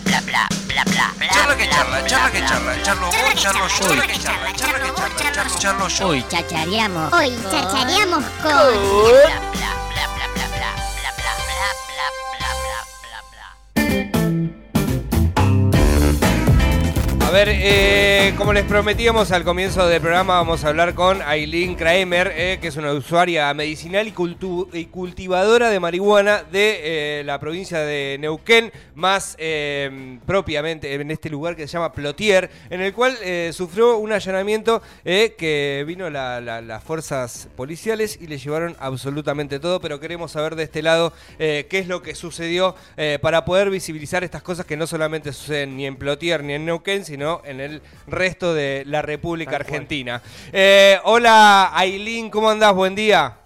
bla bla bla bla bla bla. Charla que bla, charla, bla, charla que bla, charla, charlo vos, charlo yo, charla, que charla, charla que charla, charlo, charlo yo. Hoy chachareamos. Hoy chachareamos con... bla, bla, bla, bla, bla, ver, eh, como les prometíamos al comienzo del programa, vamos a hablar con Aileen Kramer, eh, que es una usuaria medicinal y, cultu- y cultivadora de marihuana de eh, la provincia de Neuquén, más propiamente en este lugar que se llama Plotier, en el cual sufrió un allanamiento que vino la- la- las fuerzas policiales y le llevaron absolutamente todo, pero queremos saber de este lado qué es lo que sucedió para poder visibilizar estas cosas que no solamente suceden ni en Plotier ni en Neuquén, sino en el resto de la República Argentina. Eh, hola Ailín, ¿cómo andás? Buen día.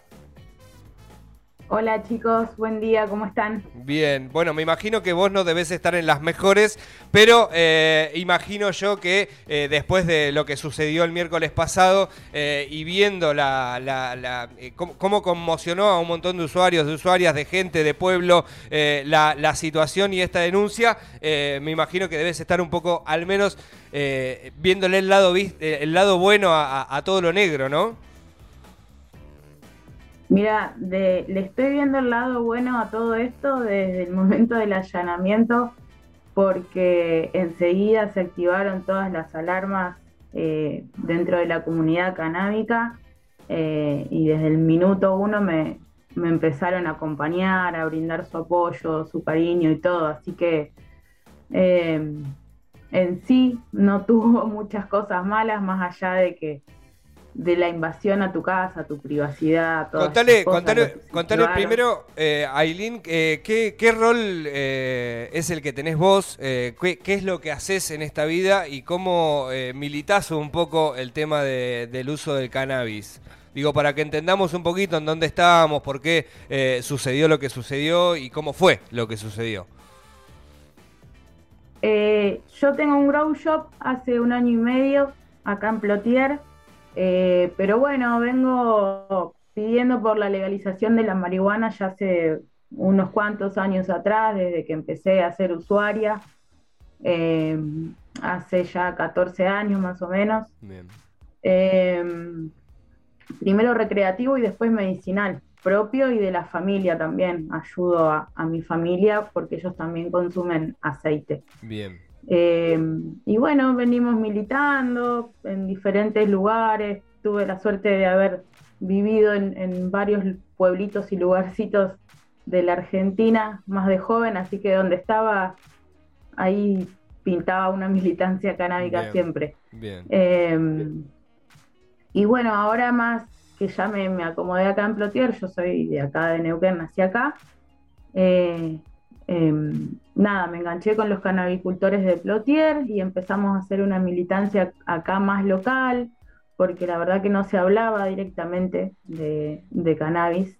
Hola chicos, buen día, ¿cómo están? Bien, bueno, me imagino que vos no debes estar en las mejores, pero eh, imagino yo que eh, después de lo que sucedió el miércoles pasado eh, y viendo la, la- la- eh, cómo, conmocionó a un montón de usuarios, de usuarias, de gente, de pueblo, eh, la, la situación y esta denuncia, me imagino que debes estar un poco, al menos, viéndole el lado, el lado bueno a todo lo negro, ¿no? Mira, de- le estoy viendo el lado bueno a todo esto desde el momento del allanamiento, porque enseguida se activaron todas las alarmas eh, dentro de la comunidad canábica eh, y desde el minuto uno me, empezaron a acompañar, a brindar su apoyo, su cariño y todo, así que eh, en sí no tuvo muchas cosas malas más allá de que de la invasión a tu casa, a tu privacidad. todas Contale, cosas, contale, contale primero, eh, Aileen, eh, ¿qué, qué rol eh, es el que tenés vos? Qué, qué es lo que haces en esta vida y cómo militás un poco el tema de- del uso del cannabis? Digo, para que entendamos un poquito en dónde estábamos, por qué sucedió lo que sucedió y cómo fue lo que sucedió. Yo tengo un grow shop hace un año y medio acá en Plotier, eh, pero bueno, vengo pidiendo por la legalización de la marihuana ya hace unos cuantos años atrás, desde que empecé a ser usuaria, eh, hace ya 14 años más o menos. Bien. Eh, primero recreativo y después medicinal, propio y de la familia también. Ayudo a, a mi familia porque ellos también consumen aceite. Bien. Eh, y bueno, venimos militando en diferentes lugares. Tuve la suerte de haber vivido en, en varios pueblitos y lugarcitos de la Argentina, más de joven, así que donde estaba, ahí pintaba una militancia canábica Bien. siempre. Bien. Eh, y bueno, ahora más que ya me, me acomodé acá en Plotier, yo soy de acá de Neuquén, nací acá. eh, eh, nada, me enganché con los canabicultores de Plotier y empezamos a hacer una militancia acá más local, porque la verdad que no se hablaba directamente de, de cannabis.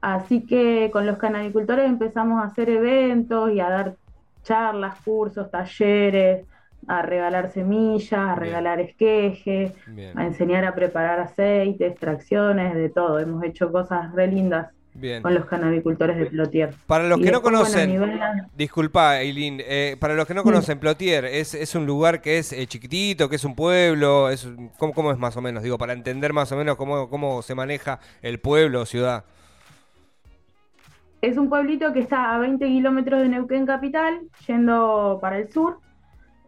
Así que con los canabicultores empezamos a hacer eventos y a dar charlas, cursos, talleres, a regalar semillas, a Bien. regalar esquejes, Bien. a enseñar a preparar aceite, extracciones, de todo. Hemos hecho cosas re lindas Bien. con los canabicultores de Plotier. Para los Y que no bueno, conocen, nivel Disculpa, Eileen, eh, para los que no conocen, Plotier, ¿es, es un lugar que es eh, chiquitito, que es un pueblo? Es, ¿cómo, cómo es más o menos? Digo, para entender más o menos cómo, cómo se maneja el pueblo o ciudad. Es un pueblito que está a 20 kilómetros de Neuquén Capital, yendo para el sur.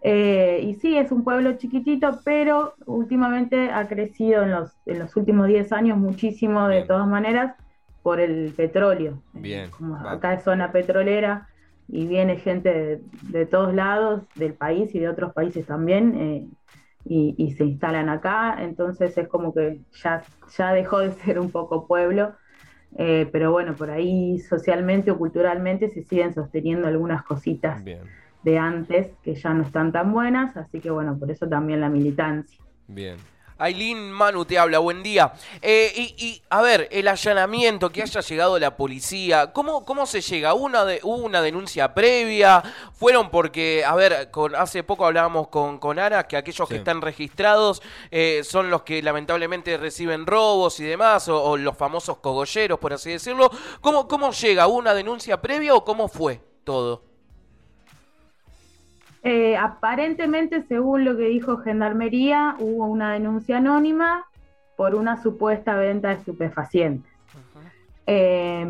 Eh, y sí, es un pueblo chiquitito, pero últimamente ha crecido en los, en los últimos 10 años muchísimo de Bien. todas maneras por el petróleo. Bien, Como acá es zona petrolera y viene gente de, de todos lados del país y de otros países también eh, y, y se instalan acá, entonces es como que ya, ya dejó de ser un poco pueblo, eh, pero bueno, por ahí socialmente o culturalmente se siguen sosteniendo algunas cositas Bien, de antes que ya no están tan buenas, así que bueno, por eso también la militancia. bien. Ailín Manu te habla, buen día. Eh, y, y, a ver, el allanamiento, que haya llegado la policía, ¿cómo, cómo se llega? ¿Una de, ¿Hubo una denuncia previa? ¿Fueron porque, a ver, con, hace poco hablábamos con, con Ana, que aquellos que están registrados eh, son los que lamentablemente reciben robos y demás, o, o los famosos cogolleros, por así decirlo? ¿Cómo, ¿Cómo llega? ¿Hubo una denuncia previa o cómo fue todo? Eh, aparentemente, según lo que dijo Gendarmería, hubo una denuncia anónima por una supuesta venta de estupefacientes. Eh,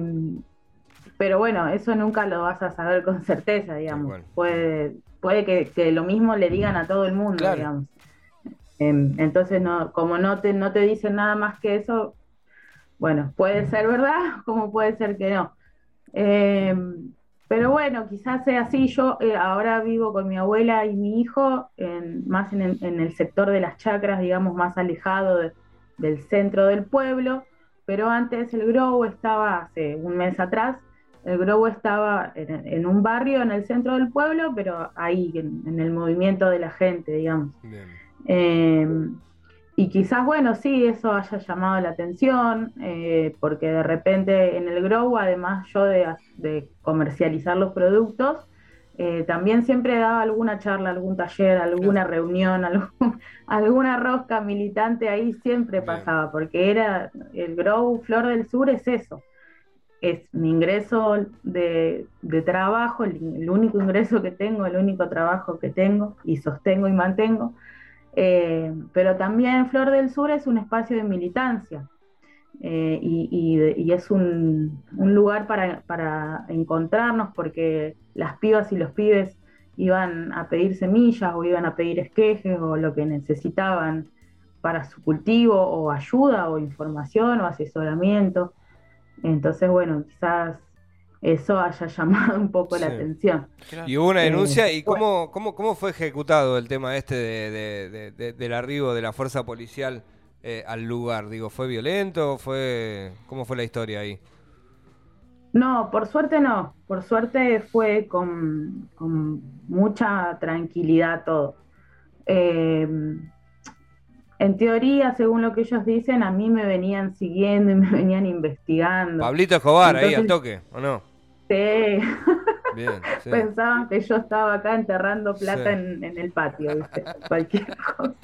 pero bueno, eso nunca lo vas a saber con certeza, digamos. Puede, puede que, que lo mismo le digan a todo el mundo, Claro. digamos. Em, entonces, no, como no te, no te dicen nada más que eso, bueno, puede ser verdad, como puede ser que no. Pero bueno, quizás sea así. Yo eh, ahora vivo con mi abuela y mi hijo, en- más en el, en el sector de las chacras, digamos, más alejado de- del centro del pueblo. Pero antes el Grow estaba, hace un mes atrás, el Grow estaba en, en un barrio en el centro del pueblo, pero ahí, en, en el movimiento de la gente, digamos. Bien. Eh, y quizás, bueno, sí, eso haya llamado la atención, eh, porque de repente en el Grow, además yo de, de comercializar los productos, eh, también siempre daba alguna charla, algún taller, alguna reunión, algún- alguna rosca militante ahí siempre Bien. pasaba, porque era el Grow Flor del Sur es eso, es mi ingreso de, de trabajo, el, el único ingreso que tengo, el único trabajo que tengo y sostengo y mantengo. Eh, pero también Flor del Sur es un espacio de militancia eh, y, es un, lugar para encontrarnos porque las pibas y los pibes iban a pedir semillas o iban a pedir esquejes o lo que necesitaban para su cultivo o ayuda o información o asesoramiento. Entonces, bueno, quizás eso haya llamado un poco la atención. Y hubo una Eh, denuncia, ¿y bueno. cómo, cómo, cómo fue ejecutado el tema este de, de- de- de- del arribo de la fuerza policial eh, al lugar? Digo, ¿fue violento? fue ¿Cómo fue la historia ahí? No, por suerte no. Por suerte fue con, con mucha tranquilidad todo. Eh, en teoría, según lo que ellos dicen, a mí me venían siguiendo y me venían investigando. Pablito Escobar, ahí al Entonces- toque, ¿o no? Sí, Bien, sí. pensaban que yo estaba acá enterrando plata Sí. en, en el patio, ¿viste? Cualquier cosa.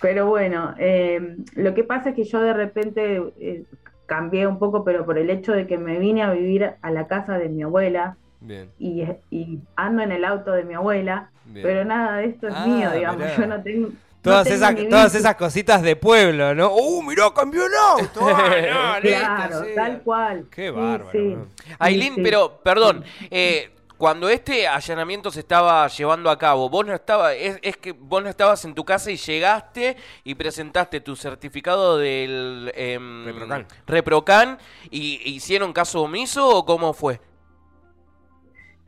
Pero bueno, eh, lo que pasa es que yo de repente eh, cambié un poco, pero por el hecho de que me vine a vivir a la casa de mi abuela, Bien, y, y ando en el auto de mi abuela, bien. pero nada de esto es Ah, mío, digamos, mirá. yo no tengo... Todas, esas, todas esas cositas de pueblo, ¿no? ¡Uh, mirá, cambió el auto! Ah, no, Claro, sí. tal cual. Qué bárbaro. sí. sí. pero, perdón, eh, cuando este allanamiento se estaba llevando a cabo, vos no estabas, es, es que vos no estabas en tu casa y llegaste y presentaste tu certificado del em, Reprocan. Reprocan, y hicieron caso omiso o cómo fue?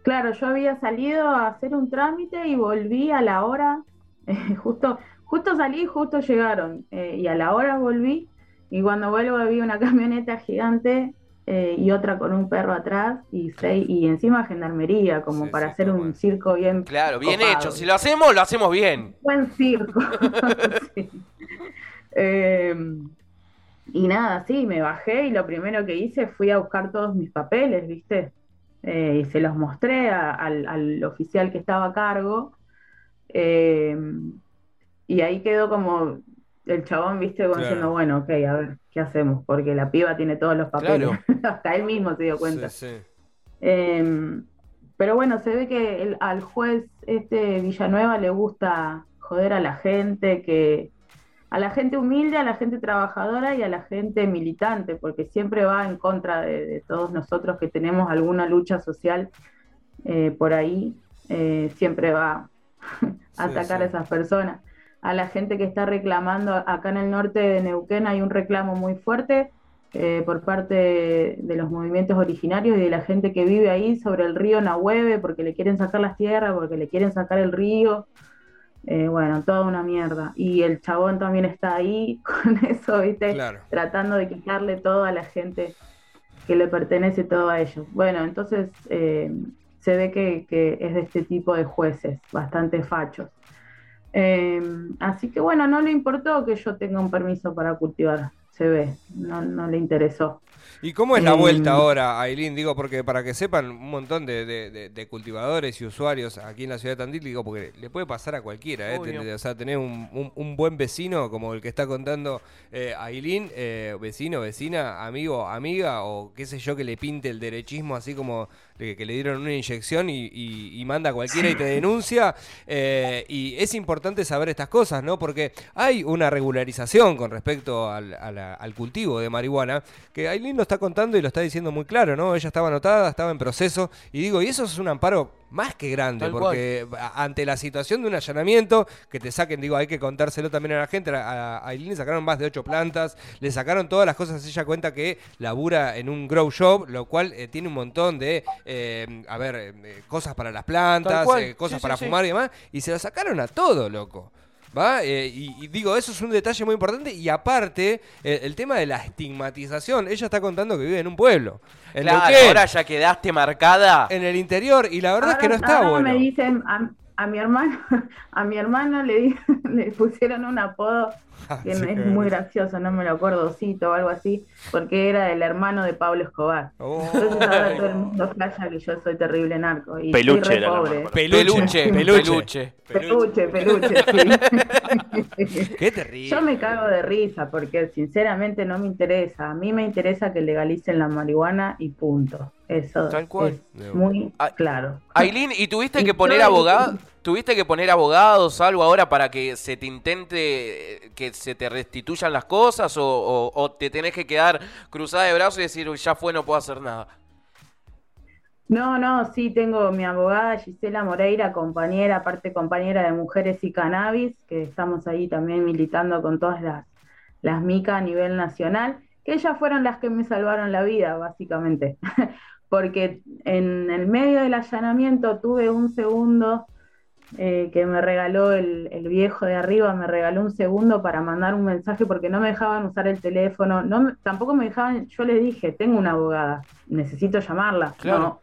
Claro, yo había salido a hacer un trámite y volví a la hora, eh, justo, justo salí, justo llegaron, eh, y a la hora volví, y cuando vuelvo había una camioneta gigante eh, y otra con un perro atrás, y seis, y encima gendarmería, como Sí, para sí, hacer un circo bien Claro, bien copado. hecho. Si lo hacemos, lo hacemos bien. buen circo. Sí. Eh, y nada, sí, me bajé y lo primero que hice fui a buscar todos mis papeles, ¿viste? Eh, y se los mostré a- al, al oficial que estaba a cargo. Y ahí quedó como el chabón, ¿viste? Como Claro. diciendo, bueno, ok, a ver, ¿qué hacemos? Porque la piba tiene todos los papeles. Hasta él mismo se dio cuenta. Sí, sí. Eh, pero bueno, se ve que el- al juez este Villanueva le gusta joder a la gente, que a la gente humilde, a la gente trabajadora y a la gente militante, porque siempre va en contra de, de todos nosotros que tenemos alguna lucha social eh, por ahí, eh, siempre va a Sí, atacar a esas personas. A la gente que está reclamando, acá en el norte de Neuquén hay un reclamo muy fuerte eh, por parte de los movimientos originarios y de la gente que vive ahí sobre el río Nahueve porque le quieren sacar las tierras, porque le quieren sacar el río. Eh, bueno, toda una mierda. Y el chabón también está ahí con eso, ¿viste? Claro. Tratando de quitarle todo a la gente que le pertenece todo a ellos. Bueno, entonces eh, se ve que, que es de este tipo de jueces, bastante fachos. Eh, así que bueno, no le importó que yo tenga un permiso para cultivar, se ve, no, no le interesó. ¿Y cómo es la Eh, vuelta ahora, Ailín? Digo, porque para que sepan un montón de, de- de- de cultivadores y usuarios aquí en la ciudad de Tandil, digo, porque le puede pasar a cualquiera, ¿eh? Tener- o sea, tener un, un- un buen vecino como el que está contando eh, Ailín, eh, vecino, vecina, amigo, amiga, o qué sé yo, que le pinte el derechismo así como que le dieron una inyección y, y- y manda a cualquiera y te denuncia. eh, y es importante saber estas cosas, ¿no? Porque hay una regularización con respecto al, al cultivo de marihuana, que Aileen lo está contando y lo está diciendo muy claro, ¿no? Ella estaba anotada, estaba en proceso, y digo, y eso es un amparo más que grande, Tal porque ante la situación de un allanamiento, que te saquen, digo, hay que contárselo también a la gente, a, a Aileen le sacaron más de ocho plantas, le sacaron todas las cosas, ella cuenta que labura en un grow shop, lo cual eh, tiene un montón de, eh, a ver, eh, cosas para las plantas, eh, cosas Sí, para sí. fumar y demás, y se lo sacaron a todo, loco. ¿Va? Eh, y, y digo, eso es un detalle muy importante. Y aparte, eh, el tema de la estigmatización. Ella está contando que vive en un pueblo. En Claro, Neuquén, ahora ya quedaste marcada. en el interior. Y la verdad es que no está ahora bueno. me dicen, a, a mi hermano, a mi hermano le, di- le pusieron un apodo que Sí. es muy gracioso, no me lo acuerdo, Cito o algo así, porque era el hermano de Pablo Escobar. Oh. Entonces ahora todo el mundo flasha que yo soy terrible narco y Peluche era pobre. hermano. Peluche, peluche. Peluche, peluche, sí. Qué terrible. Yo me cago de risa porque sinceramente no me interesa. A mí me interesa que legalicen la marihuana y punto. Eso Tal cual. es muy Ah, claro. Aileen, ¿y tuviste Y que poner abogados? ¿Tuviste que poner abogados algo ahora para que se te intente, eh, que se te restituyan las cosas? ¿O, o- o te tenés que quedar cruzada de brazos y decir, "Uy, ya fue, no puedo hacer nada? No, no, sí tengo mi abogada Gisela Moreira, compañera, aparte compañera de Mujeres y Cannabis, que estamos ahí también militando con todas las, las MICA a nivel nacional, que ellas fueron las que me salvaron la vida, básicamente. Porque en el medio del allanamiento tuve un segundo eh, que me regaló el, el viejo de arriba, me regaló un segundo para mandar un mensaje porque no me dejaban usar el teléfono, no tampoco me dejaban, yo le dije, tengo una abogada, necesito llamarla. Claro. No,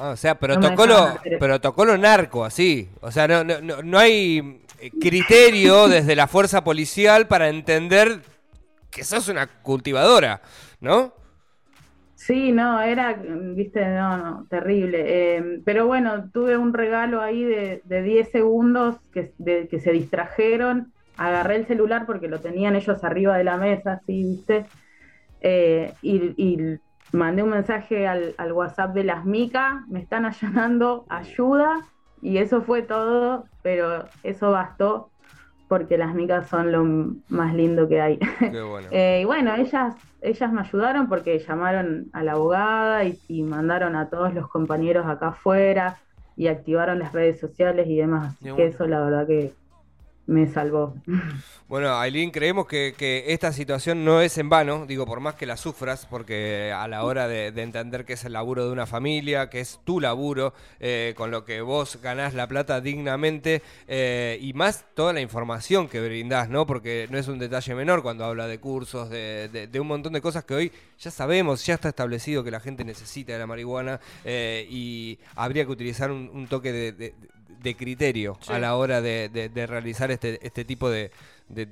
Ah, o sea, protocolo, eso. protocolo narco, así. O sea, no, no, no, no hay eh, criterio desde la fuerza policial para entender que sos una cultivadora, ¿no? Sí, no, era, viste, no, no, terrible. Eh, pero bueno, tuve un regalo ahí de, de 10 segundos que, se distrajeron. Agarré el celular porque lo tenían ellos arriba de la mesa, así, viste. Eh, y, mandé un mensaje al, al WhatsApp de las MICA, me están allanando, ayuda. Y eso fue todo, pero eso bastó porque las micas son lo más lindo que hay. Qué bueno. Eh, y bueno, ellas, ellas me ayudaron porque llamaron a la abogada y, y mandaron a todos los compañeros acá afuera y activaron las redes sociales y demás. Así que eso la verdad que me salvó. Bueno, Aileen, creemos que, que esta situación no es en vano, digo, por más que la sufras, porque a la hora de, de entender que es el laburo de una familia, que es tu laburo, eh, con lo que vos ganás la plata dignamente, eh, y más toda la información que brindás, ¿no? Porque no es un detalle menor cuando habla de cursos, de, de- de un montón de cosas que hoy ya sabemos, ya está establecido que la gente necesita de la marihuana, eh, y habría que utilizar un toque de, de- criterio Sí. a la hora de, de- de realizar este, este tipo de, de,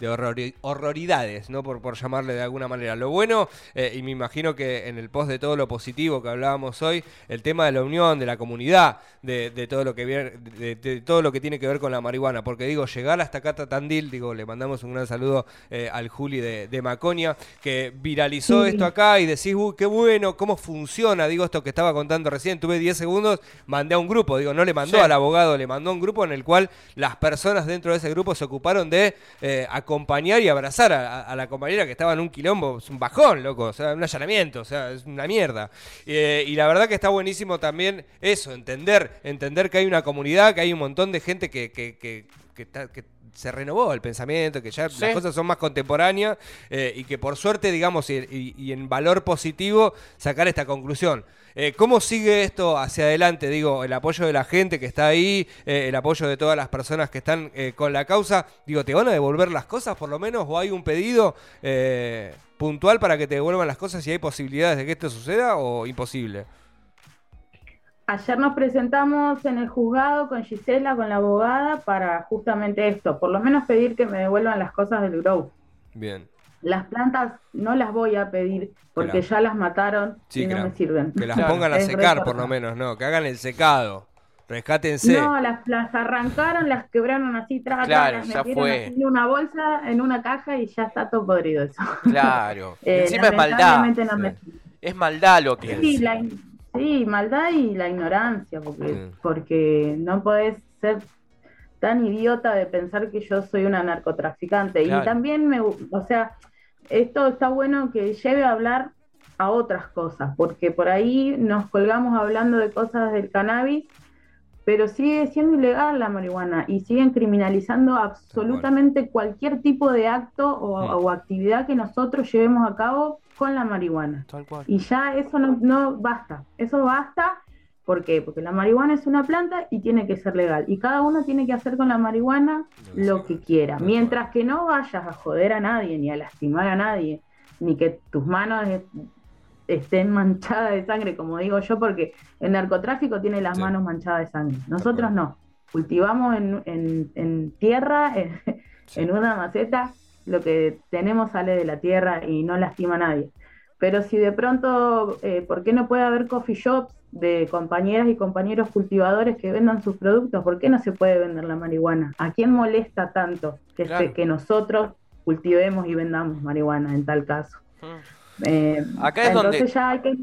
de horrori- horroridades, ¿no? Por, por llamarle de alguna manera. Lo bueno, eh, y me imagino que en el post de todo lo positivo que hablábamos hoy, el tema de la unión, de la comunidad, de, de todo lo que viene- de, de todo lo que tiene que ver con la marihuana. Porque digo, llegar hasta Cata Tandil, digo, le mandamos un gran saludo eh, al Juli de, de Maconia, que viralizó Sí. esto acá y decís, uy, qué bueno, cómo funciona, digo, esto que estaba contando recién, tuve 10 segundos, mandé a un grupo, digo, no le mandó Sí. al abogado, le mandó a un grupo en el cual las personas dentro de ese grupo se ocuparon de eh, acompañar y abrazar a, la compañera que estaba en un quilombo, es un bajón, loco, o sea, un allanamiento, o sea, es una mierda. Eh, y la verdad que está buenísimo también eso, entender, entender que hay una comunidad, que hay un montón de gente que, que, que, que que se renovó el pensamiento, que ya Sí. las cosas son más contemporáneas eh, y que por suerte, digamos, y, y- y en valor positivo, sacar esta conclusión. Eh, ¿Cómo sigue esto hacia adelante? Digo, el apoyo de la gente que está ahí, eh, el apoyo de todas las personas que están eh, con la causa. Digo, ¿te van a devolver las cosas por lo menos? ¿O hay un pedido eh, puntual para que te devuelvan las cosas si hay posibilidades de que esto suceda o imposible? Ayer nos presentamos en el juzgado con Gisela, con la abogada, para justamente esto, por lo menos pedir que me devuelvan las cosas del grow. Bien. Las plantas no las voy a pedir porque ya las mataron Sí, y no me sirven. Que las Claro. pongan a secar por lo menos, ¿no? Que hagan el secado. Rescátense. No, las, las arrancaron, las quebraron así, tra, Claro, las ya fue. en una bolsa, en una caja y ya está todo podrido eso. Claro. Eh, encima es maldad. no me. Es maldad lo que Sí, es. la, Sí, maldad y la ignorancia, porque, porque no podés ser tan idiota de pensar que yo soy una narcotraficante. Claro. Y también me, o sea, esto está bueno que lleve a hablar a otras cosas, porque por ahí nos colgamos hablando de cosas del cannabis, pero sigue siendo ilegal la marihuana y siguen criminalizando absolutamente cualquier tipo de acto o, Mm. o actividad que nosotros llevemos a cabo con la marihuana. Tal cual. Y ya eso no, no basta, eso basta, ¿por qué? Porque la marihuana es una planta y tiene que ser legal. Y cada uno tiene que hacer con la marihuana lo que quiera, mientras que no vayas a joder a nadie, ni a lastimar a nadie, ni que tus manos es- estén manchadas de sangre, como digo yo, porque el narcotráfico tiene las Sí. manos manchadas de sangre. Nosotros no. Cultivamos en, en- en tierra, en, Sí. en una maceta, lo que tenemos sale de la tierra y no lastima a nadie. Pero si de pronto, eh, ¿por qué no puede haber coffee shops de compañeras y compañeros cultivadores que vendan sus productos? ¿Por qué no se puede vender la marihuana? ¿A quién molesta tanto que, se- que nosotros cultivemos y vendamos marihuana en tal caso? Mm. Eh, Acá es entonces donde- ya hay que,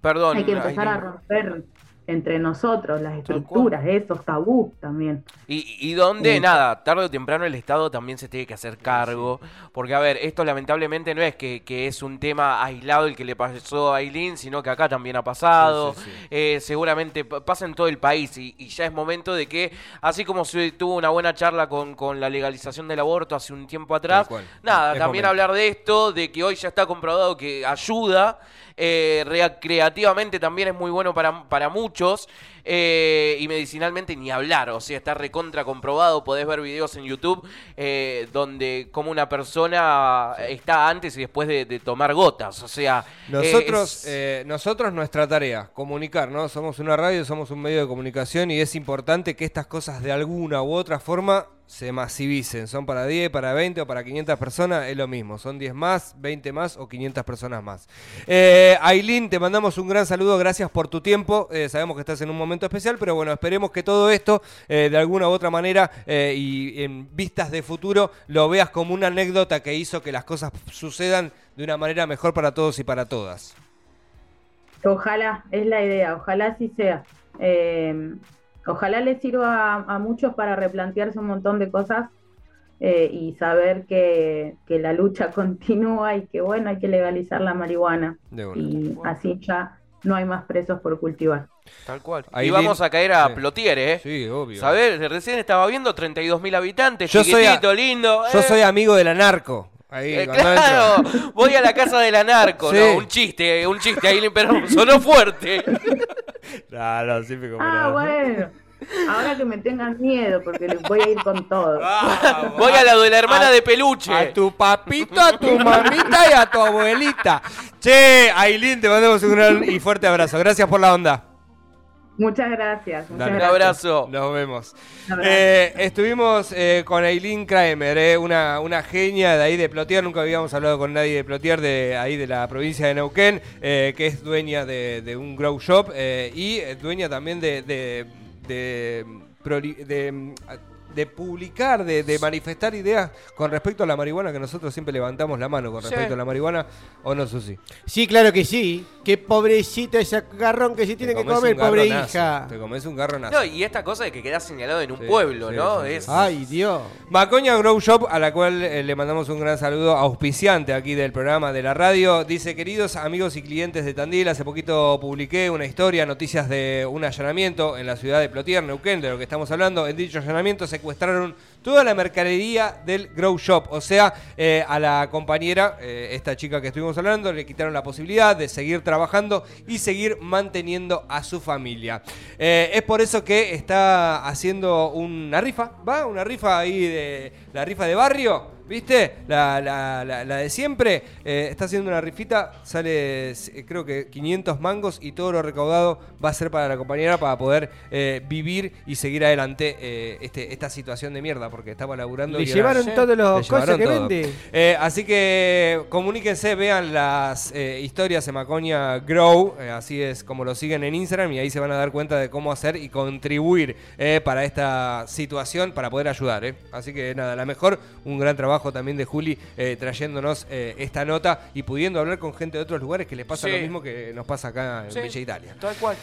Perdón. hay que empezar a romper entre nosotros las estructuras, esos tabús también. Y, y donde, Sí. nada, tarde o temprano el Estado también se tiene que hacer cargo. Porque, a ver, esto lamentablemente no es que, que es un tema aislado el que le pasó a Aileen, sino que acá también ha pasado. Sí, sí, sí. Eh, seguramente pa- pasa en todo el país. Y, y ya es momento de que, así como se tuvo una buena charla con, con la legalización del aborto hace un tiempo atrás, nada, Es también momento. hablar de esto, de que hoy ya está comprobado que ayuda. eh, recreativamente también es muy bueno para, para muchos muchos eh, y medicinalmente ni hablar, o sea, está recontra comprobado. Podés ver videos en YouTube eh, donde como una persona está antes y después de, de tomar gotas. O sea, Nosotros, es- eh, nosotros nuestra tarea, comunicar, ¿no? Somos una radio, somos un medio de comunicación y es importante que estas cosas de alguna u otra forma se masivicen. Son para 10, para 20 o para 500 personas, es lo mismo. Son 10 más, 20 más o 500 personas más. Eh, Aileen, te mandamos un gran saludo, gracias por tu tiempo. Eh, sabemos que estás en un momento especial, pero bueno, esperemos que todo esto, eh, de alguna u otra manera eh, y en vistas de futuro, lo veas como una anécdota que hizo que las cosas sucedan de una manera mejor para todos y para todas. Ojalá, es la idea, ojalá así sea. Eh, ojalá les sirva a, a muchos para replantearse un montón de cosas eh, y saber que, que la lucha continúa y que bueno, hay que legalizar la marihuana y así ya no hay más presos por cultivar. Tal cual. y Aileen- vamos a caer a sí. Plotier, ¿eh? Sí, obvio. ¿Sabés? Recién estaba viendo 32.000 habitantes, Yo soy a- chiquitito, lindo. Yo eh. soy amigo de la narco. Ahí, Eh, claro, entro. voy a la casa de la narco, Sí. no, un chiste, un chiste ahí, pero sonó fuerte. No, no, siempre como Ah, no. bueno. Ahora que me tengan miedo porque les voy a ir con todo. Vamos, Voy a la de la hermana a- de peluche. A tu papito, a tu mamita y a tu abuelita. Che, Aileen, te mandamos un gran y fuerte abrazo. Gracias por la onda. Muchas gracias. Muchas Dale. Un abrazo. Nos vemos. Abrazo. Eh, estuvimos eh, con Aileen Kramer, eh, una, una genia de ahí de Plotier. Nunca habíamos hablado con nadie de Plotier, de ahí de la provincia de Neuquén, eh, que es dueña de, de un grow shop eh, y dueña también de, de, de, proli- de, de publicar, de, de manifestar ideas con respecto a la marihuana, que nosotros siempre levantamos la mano con Sí. respecto a la marihuana, ¿o no, Susi? Sí, claro que sí. Qué pobrecito ese garrón que sí tiene que comer, pobre garronazo, hija. Te comes un garronazo. No, y esta cosa de que queda señalado en un Sí, pueblo, sí, ¿no? sí, sí. es Ay, Dios. Macoña Grow Shop, a la cual eh, le mandamos un gran saludo, auspiciante aquí del programa de la radio. Dice, queridos amigos y clientes de Tandil, hace poquito publiqué una historia, noticias de un allanamiento en la ciudad de Plotier, Neuquén, de lo que estamos hablando. En dicho allanamiento secuestraron toda la mercadería del Grow Shop. O sea, eh, a la compañera, eh, esta chica que estuvimos hablando, le quitaron la posibilidad de seguir trabajando y seguir manteniendo a su familia. Eh, es por eso que está haciendo una rifa, ¿va? Una rifa ahí de la rifa de barrio. ¿Viste? La, la- la- la de siempre. Eh, está haciendo una rifita. Sale, eh, creo que 500 mangos. Y todo lo recaudado va a ser para la compañera. Para poder eh, vivir y seguir adelante este, esta situación de mierda. Porque estaba laburando. Le y ahora- llevaron Sí, todos los cosas que todo. vende. Así que comuníquense, vean las historias de Macoña Grow, así es como lo siguen en Instagram y ahí se van a dar cuenta de cómo hacer y contribuir para esta situación, para poder ayudar. eh. Así que nada, la mejor, un gran trabajo trabajo también de Juli eh, trayéndonos eh, esta nota y pudiendo hablar con gente de otros lugares que les pasa Sí. lo mismo que nos pasa acá en Sí, Bella Italia. Tal cual.